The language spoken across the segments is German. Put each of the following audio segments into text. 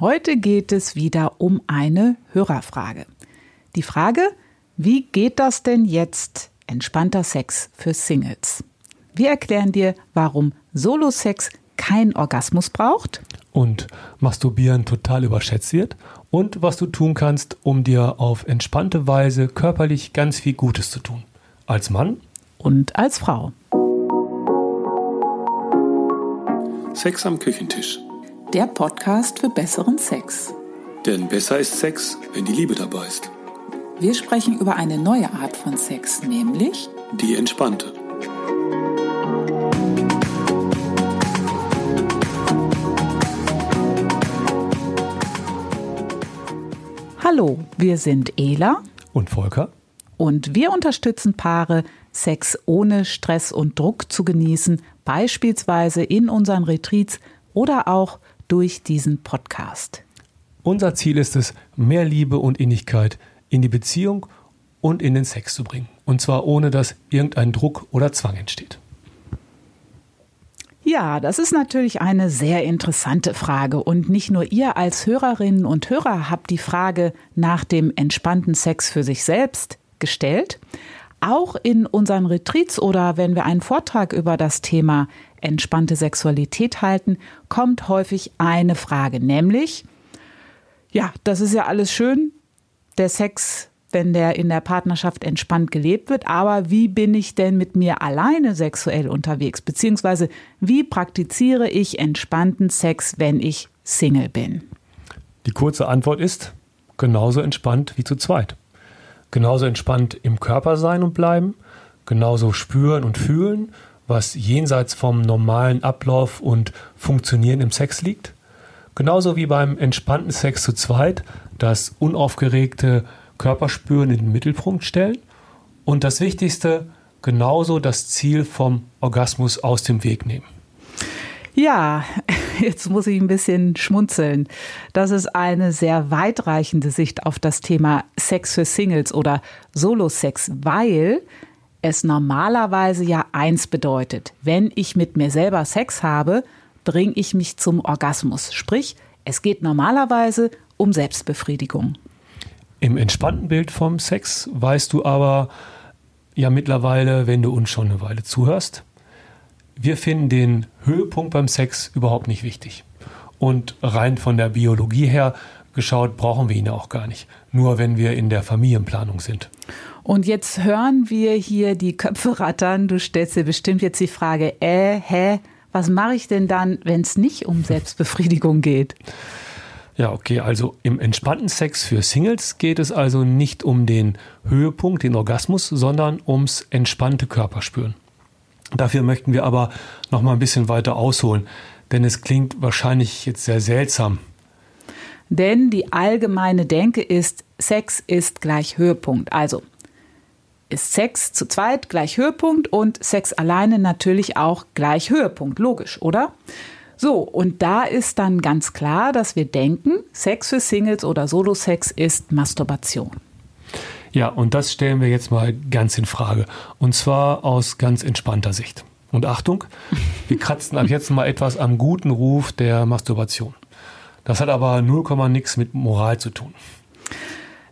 Heute geht es wieder um eine Hörerfrage. Die Frage, wie geht das denn jetzt entspannter Sex für Singles? Wir erklären dir, warum Solo-Sex kein Orgasmus braucht. Und Masturbieren total überschätzt wird. Und was du tun kannst, um dir auf entspannte Weise körperlich ganz viel Gutes zu tun. Als Mann und als Frau. Sex am Küchentisch. Der Podcast für besseren Sex. Denn besser ist Sex, wenn die Liebe dabei ist. Wir sprechen über eine neue Art von Sex, nämlich die entspannte. Hallo, wir sind Ela und Volker und wir unterstützen Paare, Sex ohne Stress und Druck zu genießen, beispielsweise in unseren Retreats oder auch durch diesen Podcast. Unser Ziel ist es, mehr Liebe und Innigkeit in die Beziehung und in den Sex zu bringen. Und zwar ohne, dass irgendein Druck oder Zwang entsteht. Ja, das ist natürlich eine sehr interessante Frage. Und nicht nur ihr als Hörerinnen und Hörer habt die Frage nach dem entspannten Sex für sich selbst gestellt. Auch in unseren Retreats oder wenn wir einen Vortrag über das Thema entspannte Sexualität halten, kommt häufig eine Frage, nämlich, ja, das ist ja alles schön, der Sex wenn der in der Partnerschaft entspannt gelebt wird. Aber wie bin ich denn mit mir alleine sexuell unterwegs? Beziehungsweise wie praktiziere ich entspannten Sex, wenn ich Single bin? Die kurze Antwort ist genauso entspannt wie zu zweit. Genauso entspannt im Körper sein und bleiben, genauso spüren und fühlen, was jenseits vom normalen Ablauf und Funktionieren im Sex liegt. Genauso wie beim entspannten Sex zu zweit das unaufgeregte Körperspüren in den Mittelpunkt stellen und das Wichtigste, genauso das Ziel vom Orgasmus aus dem Weg nehmen. Ja, jetzt muss ich ein bisschen schmunzeln. Das ist eine sehr weitreichende Sicht auf das Thema Sex für Singles oder Solo-Sex, weil es normalerweise ja eins bedeutet. Wenn ich mit mir selber Sex habe, bringe ich mich zum Orgasmus. Sprich, es geht normalerweise um Selbstbefriedigung. Im entspannten Bild vom Sex weißt du aber ja mittlerweile, wenn du uns schon eine Weile zuhörst, wir finden den Höhepunkt beim Sex überhaupt nicht wichtig. Und rein von der Biologie her geschaut, brauchen wir ihn auch gar nicht. Nur wenn wir in der Familienplanung sind. Und jetzt hören wir hier die Köpfe rattern. Du stellst dir bestimmt jetzt die Frage, äh, hä, was mache ich denn dann, wenn es nicht um Selbstbefriedigung geht? Ja, okay, also im entspannten Sex für Singles geht es also nicht um den Höhepunkt, den Orgasmus, sondern ums entspannte Körperspüren. Dafür möchten wir aber noch mal ein bisschen weiter ausholen, denn es klingt wahrscheinlich jetzt sehr seltsam. Denn die allgemeine Denke ist, Sex ist gleich Höhepunkt. Also ist Sex zu zweit gleich Höhepunkt und Sex alleine natürlich auch gleich Höhepunkt. Logisch, oder? So, und da ist dann ganz klar, dass wir denken, Sex für Singles oder Solo-Sex ist Masturbation. Ja, und das stellen wir jetzt mal ganz in Frage. Und zwar aus ganz entspannter Sicht. Und Achtung, wir kratzen ab jetzt mal etwas am guten Ruf der Masturbation. Das hat aber 0, nix mit Moral zu tun.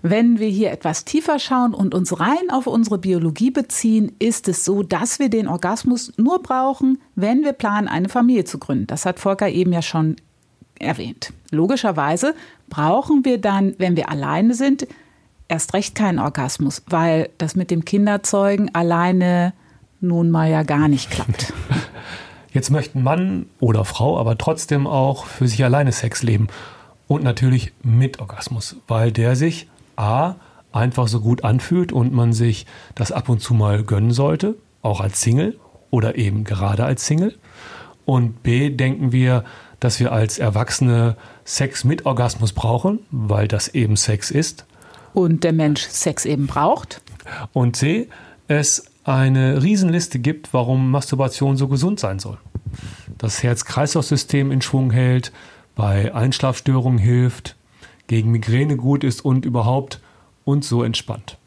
Wenn wir hier etwas tiefer schauen und uns rein auf unsere Biologie beziehen, ist es so, dass wir den Orgasmus nur brauchen, wenn wir planen, eine Familie zu gründen. Das hat Volker eben ja schon erwähnt. Logischerweise brauchen wir dann, wenn wir alleine sind, erst recht keinen Orgasmus, weil das mit dem Kinderzeugen alleine nun mal ja gar nicht klappt. Jetzt möchten Mann oder Frau aber trotzdem auch für sich alleine Sex leben. Und natürlich mit Orgasmus, weil der sich A einfach so gut anfühlt und man sich das ab und zu mal gönnen sollte, auch als Single oder eben gerade als Single. Und B denken wir, dass wir als Erwachsene Sex mit Orgasmus brauchen, weil das eben Sex ist. Und der Mensch Sex eben braucht. Und C, es eine Riesenliste gibt, warum Masturbation so gesund sein soll. Das Herz-Kreislauf-System in Schwung hält, bei Einschlafstörungen hilft, gegen Migräne gut ist und überhaupt und so entspannt.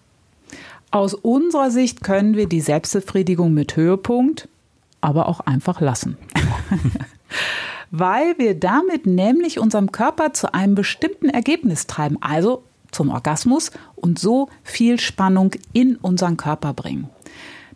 Aus unserer Sicht können wir die Selbstbefriedigung mit Höhepunkt aber auch einfach lassen. weil wir damit nämlich unserem Körper zu einem bestimmten Ergebnis treiben, also zum Orgasmus und so viel Spannung in unseren Körper bringen.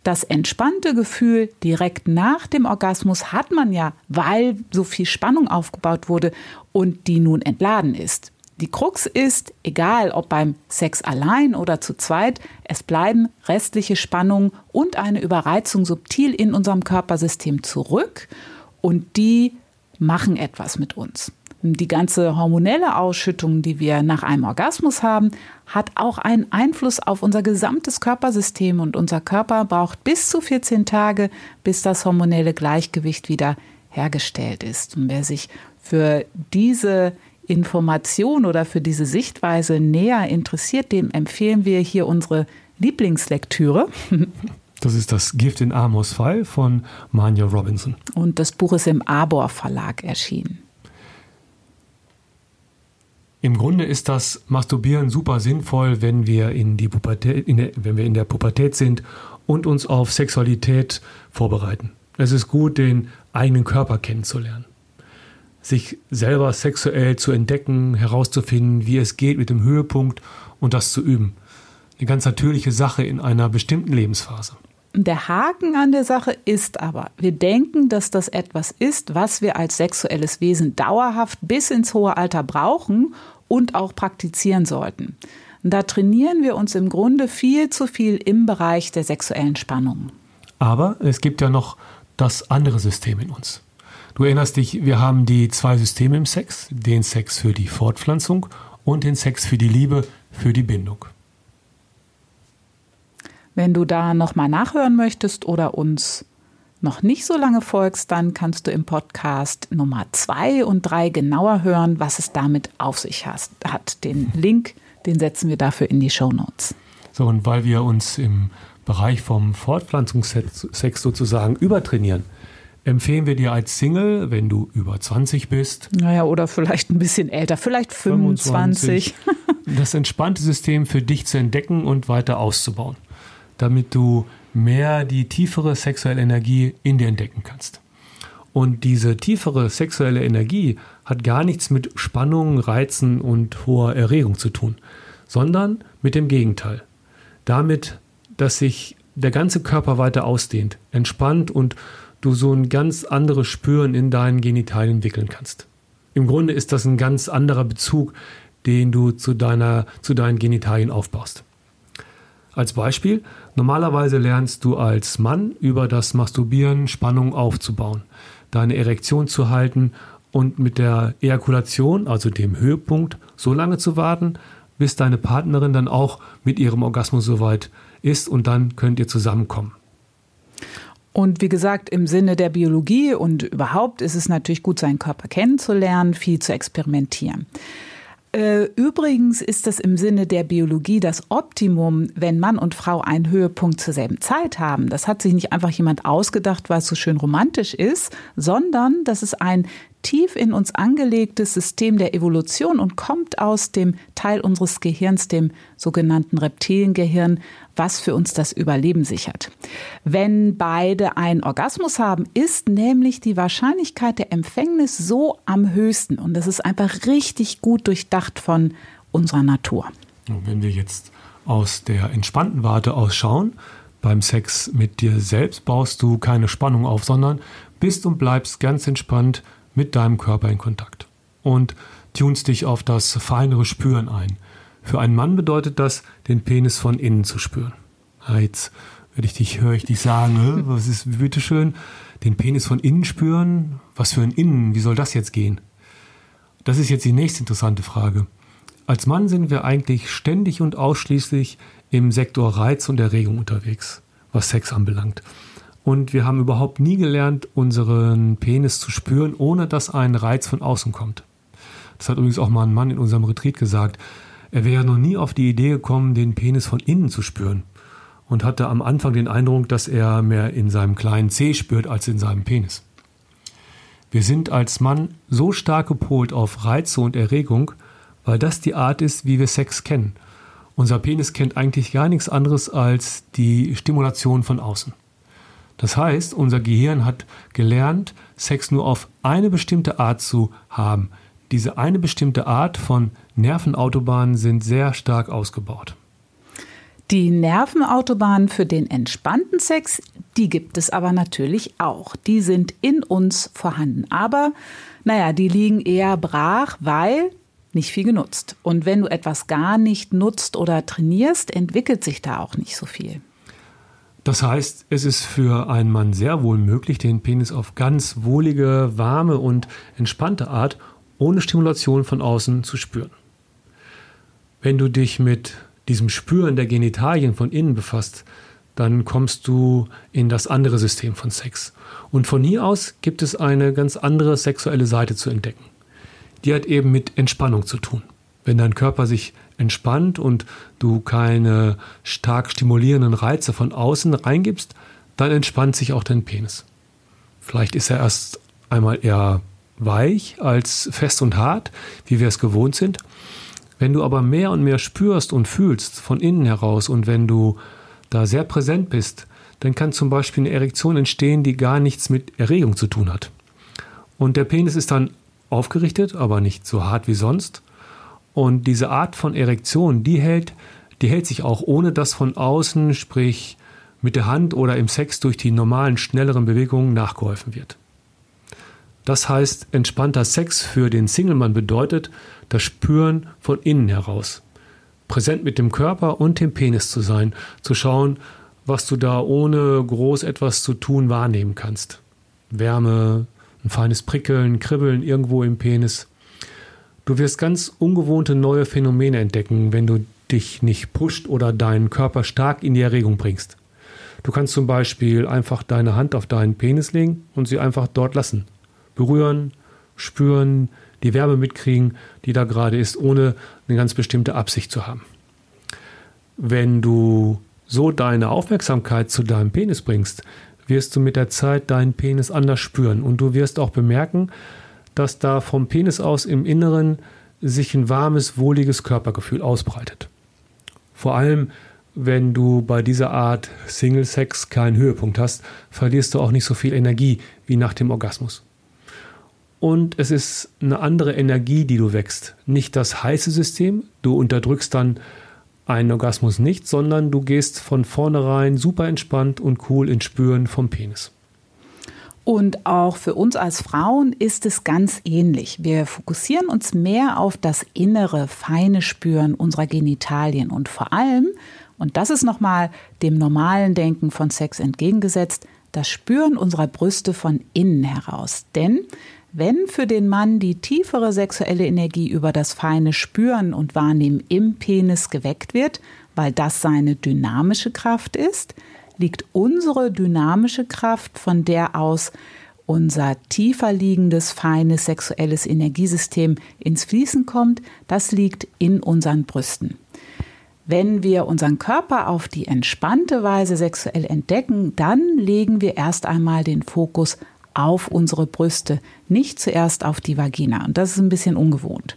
Das entspannte Gefühl direkt nach dem Orgasmus hat man ja, weil so viel Spannung aufgebaut wurde und die nun entladen ist. Die Krux ist, egal ob beim Sex allein oder zu zweit, es bleiben restliche Spannungen und eine Überreizung subtil in unserem Körpersystem zurück und die machen etwas mit uns. Die ganze hormonelle Ausschüttung, die wir nach einem Orgasmus haben, hat auch einen Einfluss auf unser gesamtes Körpersystem und unser Körper braucht bis zu 14 Tage, bis das hormonelle Gleichgewicht wieder hergestellt ist. Und wer sich für diese Information oder für diese Sichtweise näher interessiert, dem empfehlen wir hier unsere Lieblingslektüre. Das ist das Gift in Amos 5 von Manja Robinson. Und das Buch ist im Arbor Verlag erschienen. Im Grunde ist das Masturbieren super sinnvoll, wenn wir in, die Pubertät, in der, wenn wir in der Pubertät sind und uns auf Sexualität vorbereiten. Es ist gut, den eigenen Körper kennenzulernen sich selber sexuell zu entdecken, herauszufinden, wie es geht mit dem Höhepunkt und das zu üben. Eine ganz natürliche Sache in einer bestimmten Lebensphase. Der Haken an der Sache ist aber, wir denken, dass das etwas ist, was wir als sexuelles Wesen dauerhaft bis ins hohe Alter brauchen und auch praktizieren sollten. Da trainieren wir uns im Grunde viel zu viel im Bereich der sexuellen Spannung. Aber es gibt ja noch das andere System in uns. Du erinnerst dich, wir haben die zwei Systeme im Sex, den Sex für die Fortpflanzung und den Sex für die Liebe, für die Bindung. Wenn du da nochmal nachhören möchtest oder uns noch nicht so lange folgst, dann kannst du im Podcast Nummer zwei und drei genauer hören, was es damit auf sich hat. Den Link, den setzen wir dafür in die Show Notes. So, und weil wir uns im Bereich vom Fortpflanzungssex sozusagen übertrainieren, empfehlen wir dir als Single, wenn du über 20 bist. Naja, oder vielleicht ein bisschen älter, vielleicht 25. 25 das entspannte System für dich zu entdecken und weiter auszubauen, damit du mehr die tiefere sexuelle Energie in dir entdecken kannst. Und diese tiefere sexuelle Energie hat gar nichts mit Spannung, Reizen und hoher Erregung zu tun, sondern mit dem Gegenteil. Damit, dass sich der ganze Körper weiter ausdehnt, entspannt und du so ein ganz anderes Spüren in deinen Genitalien entwickeln kannst. Im Grunde ist das ein ganz anderer Bezug, den du zu, deiner, zu deinen Genitalien aufbaust. Als Beispiel, normalerweise lernst du als Mann über das Masturbieren Spannung aufzubauen, deine Erektion zu halten und mit der Ejakulation, also dem Höhepunkt, so lange zu warten, bis deine Partnerin dann auch mit ihrem Orgasmus soweit ist und dann könnt ihr zusammenkommen. Und wie gesagt, im Sinne der Biologie und überhaupt ist es natürlich gut, seinen Körper kennenzulernen, viel zu experimentieren. Äh, übrigens ist das im Sinne der Biologie das Optimum, wenn Mann und Frau einen Höhepunkt zur selben Zeit haben. Das hat sich nicht einfach jemand ausgedacht, weil es so schön romantisch ist, sondern das ist ein tief in uns angelegtes System der Evolution und kommt aus dem Teil unseres Gehirns, dem sogenannten Reptiliengehirn, was für uns das Überleben sichert. Wenn beide einen Orgasmus haben, ist nämlich die Wahrscheinlichkeit der Empfängnis so am höchsten. Und das ist einfach richtig gut durchdacht von unserer Natur. Wenn wir jetzt aus der entspannten Warte ausschauen, beim Sex mit dir selbst baust du keine Spannung auf, sondern bist und bleibst ganz entspannt mit deinem Körper in Kontakt und tunst dich auf das feinere Spüren ein. Für einen Mann bedeutet das, den Penis von innen zu spüren. Ja, jetzt würde ich dich, höre ich dich sagen, was ist, bitteschön, den Penis von innen spüren? Was für ein Innen? Wie soll das jetzt gehen? Das ist jetzt die nächste interessante Frage. Als Mann sind wir eigentlich ständig und ausschließlich im Sektor Reiz und Erregung unterwegs, was Sex anbelangt. Und wir haben überhaupt nie gelernt, unseren Penis zu spüren, ohne dass ein Reiz von außen kommt. Das hat übrigens auch mal ein Mann in unserem Retreat gesagt. Er wäre noch nie auf die Idee gekommen, den Penis von innen zu spüren und hatte am Anfang den Eindruck, dass er mehr in seinem kleinen Zeh spürt als in seinem Penis. Wir sind als Mann so stark gepolt auf Reize und Erregung, weil das die Art ist, wie wir Sex kennen. Unser Penis kennt eigentlich gar nichts anderes als die Stimulation von außen. Das heißt, unser Gehirn hat gelernt, Sex nur auf eine bestimmte Art zu haben. Diese eine bestimmte Art von Nervenautobahnen sind sehr stark ausgebaut. Die Nervenautobahnen für den entspannten Sex, die gibt es aber natürlich auch. Die sind in uns vorhanden. Aber, naja, die liegen eher brach, weil nicht viel genutzt. Und wenn du etwas gar nicht nutzt oder trainierst, entwickelt sich da auch nicht so viel. Das heißt, es ist für einen Mann sehr wohl möglich, den Penis auf ganz wohlige, warme und entspannte Art ohne Stimulation von außen zu spüren. Wenn du dich mit diesem Spüren der Genitalien von innen befasst, dann kommst du in das andere System von Sex. Und von hier aus gibt es eine ganz andere sexuelle Seite zu entdecken. Die hat eben mit Entspannung zu tun. Wenn dein Körper sich entspannt und du keine stark stimulierenden Reize von außen reingibst, dann entspannt sich auch dein Penis. Vielleicht ist er erst einmal eher weich als fest und hart, wie wir es gewohnt sind. Wenn du aber mehr und mehr spürst und fühlst von innen heraus und wenn du da sehr präsent bist, dann kann zum Beispiel eine Erektion entstehen, die gar nichts mit Erregung zu tun hat. Und der Penis ist dann aufgerichtet, aber nicht so hart wie sonst. Und diese Art von Erektion, die hält, die hält sich auch ohne dass von außen, sprich mit der Hand oder im Sex durch die normalen, schnelleren Bewegungen nachgeholfen wird. Das heißt, entspannter Sex für den Singlemann bedeutet das Spüren von innen heraus. Präsent mit dem Körper und dem Penis zu sein, zu schauen, was du da ohne groß etwas zu tun wahrnehmen kannst. Wärme, ein feines Prickeln, Kribbeln irgendwo im Penis. Du wirst ganz ungewohnte neue Phänomene entdecken, wenn du dich nicht pusht oder deinen Körper stark in die Erregung bringst. Du kannst zum Beispiel einfach deine Hand auf deinen Penis legen und sie einfach dort lassen. Berühren, spüren, die Wärme mitkriegen, die da gerade ist, ohne eine ganz bestimmte Absicht zu haben. Wenn du so deine Aufmerksamkeit zu deinem Penis bringst, wirst du mit der Zeit deinen Penis anders spüren und du wirst auch bemerken, dass da vom Penis aus im Inneren sich ein warmes, wohliges Körpergefühl ausbreitet. Vor allem, wenn du bei dieser Art Single Sex keinen Höhepunkt hast, verlierst du auch nicht so viel Energie wie nach dem Orgasmus. Und es ist eine andere Energie, die du wächst. Nicht das heiße System, du unterdrückst dann einen Orgasmus nicht, sondern du gehst von vornherein super entspannt und cool ins Spüren vom Penis. Und auch für uns als Frauen ist es ganz ähnlich. Wir fokussieren uns mehr auf das innere, feine Spüren unserer Genitalien und vor allem, und das ist nochmal dem normalen Denken von Sex entgegengesetzt, das Spüren unserer Brüste von innen heraus. Denn wenn für den Mann die tiefere sexuelle Energie über das feine Spüren und Wahrnehmen im Penis geweckt wird, weil das seine dynamische Kraft ist, liegt unsere dynamische Kraft, von der aus unser tiefer liegendes, feines sexuelles Energiesystem ins Fließen kommt, das liegt in unseren Brüsten. Wenn wir unseren Körper auf die entspannte Weise sexuell entdecken, dann legen wir erst einmal den Fokus auf unsere Brüste, nicht zuerst auf die Vagina. Und das ist ein bisschen ungewohnt.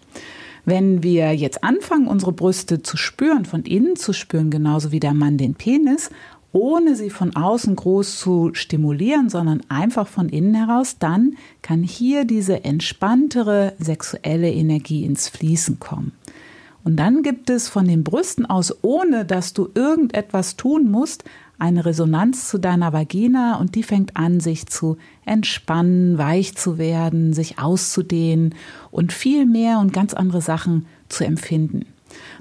Wenn wir jetzt anfangen, unsere Brüste zu spüren, von innen zu spüren, genauso wie der Mann den Penis, ohne sie von außen groß zu stimulieren, sondern einfach von innen heraus, dann kann hier diese entspanntere sexuelle Energie ins Fließen kommen. Und dann gibt es von den Brüsten aus, ohne dass du irgendetwas tun musst, eine Resonanz zu deiner Vagina und die fängt an, sich zu entspannen, weich zu werden, sich auszudehnen und viel mehr und ganz andere Sachen zu empfinden.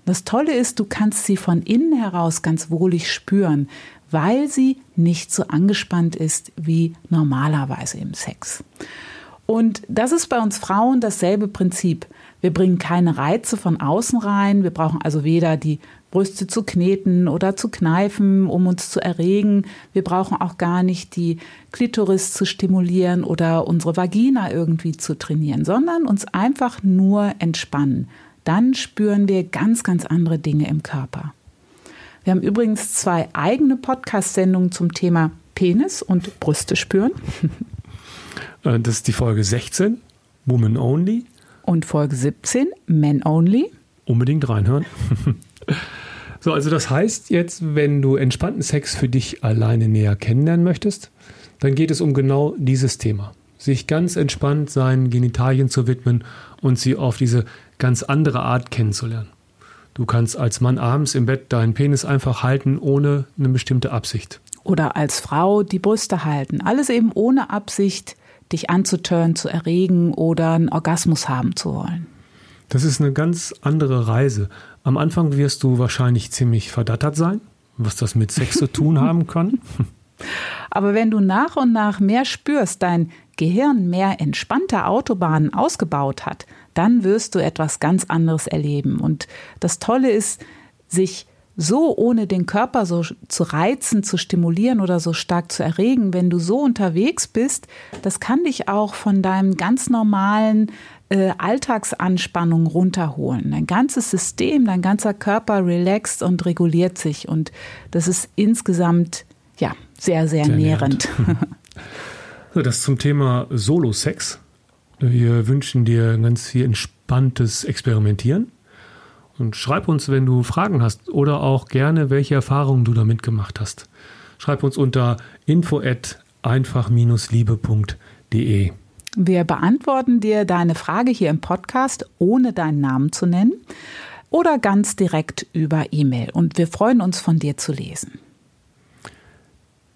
Das Tolle ist, du kannst sie von innen heraus ganz wohlig spüren, weil sie nicht so angespannt ist wie normalerweise im Sex. Und das ist bei uns Frauen dasselbe Prinzip. Wir bringen keine Reize von außen rein. Wir brauchen also weder die Brüste zu kneten oder zu kneifen, um uns zu erregen. Wir brauchen auch gar nicht die Klitoris zu stimulieren oder unsere Vagina irgendwie zu trainieren, sondern uns einfach nur entspannen. Dann spüren wir ganz, ganz andere Dinge im Körper. Wir haben übrigens zwei eigene Podcast-Sendungen zum Thema Penis und Brüste spüren. Äh, das ist die Folge 16, Woman Only. Und Folge 17, Men Only. Unbedingt reinhören. So, also das heißt jetzt, wenn du entspannten Sex für dich alleine näher kennenlernen möchtest, dann geht es um genau dieses Thema. Sich ganz entspannt seinen Genitalien zu widmen und sie auf diese ganz andere Art kennenzulernen. Du kannst als Mann abends im Bett deinen Penis einfach halten, ohne eine bestimmte Absicht. Oder als Frau die Brüste halten. Alles eben ohne Absicht, dich anzutören, zu erregen oder einen Orgasmus haben zu wollen. Das ist eine ganz andere Reise. Am Anfang wirst du wahrscheinlich ziemlich verdattert sein, was das mit Sex zu tun haben kann. Aber wenn du nach und nach mehr spürst, dein Gehirn mehr entspannte Autobahnen ausgebaut hat, dann wirst du etwas ganz anderes erleben. Und das Tolle ist, sich so ohne den Körper so zu reizen, zu stimulieren oder so stark zu erregen, wenn du so unterwegs bist, das kann dich auch von deinem ganz normalen äh, Alltagsanspannung runterholen. Dein ganzes System, dein ganzer Körper relaxt und reguliert sich und das ist insgesamt ja sehr, sehr, sehr nährend. nährend. das zum Thema Solo-Sex. Wir wünschen dir ganz viel entspanntes Experimentieren. Und schreib uns, wenn du Fragen hast oder auch gerne, welche Erfahrungen du damit gemacht hast. Schreib uns unter info at einfach-liebe.de. Wir beantworten dir deine Frage hier im Podcast, ohne deinen Namen zu nennen oder ganz direkt über E-Mail. Und wir freuen uns, von dir zu lesen.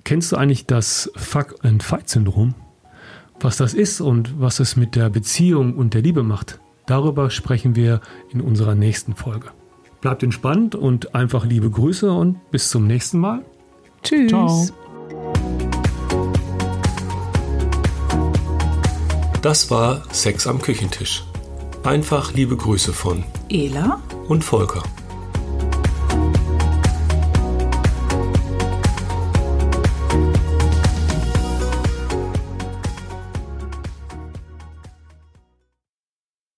Kennst du eigentlich das Fuck-and-Fight-Syndrom? Was das ist und was es mit der Beziehung und der Liebe macht, darüber sprechen wir in unserer nächsten Folge. Bleibt entspannt und einfach liebe Grüße und bis zum nächsten Mal. Tschüss. Ciao. Das war Sex am Küchentisch. Einfach liebe Grüße von Ela und Volker.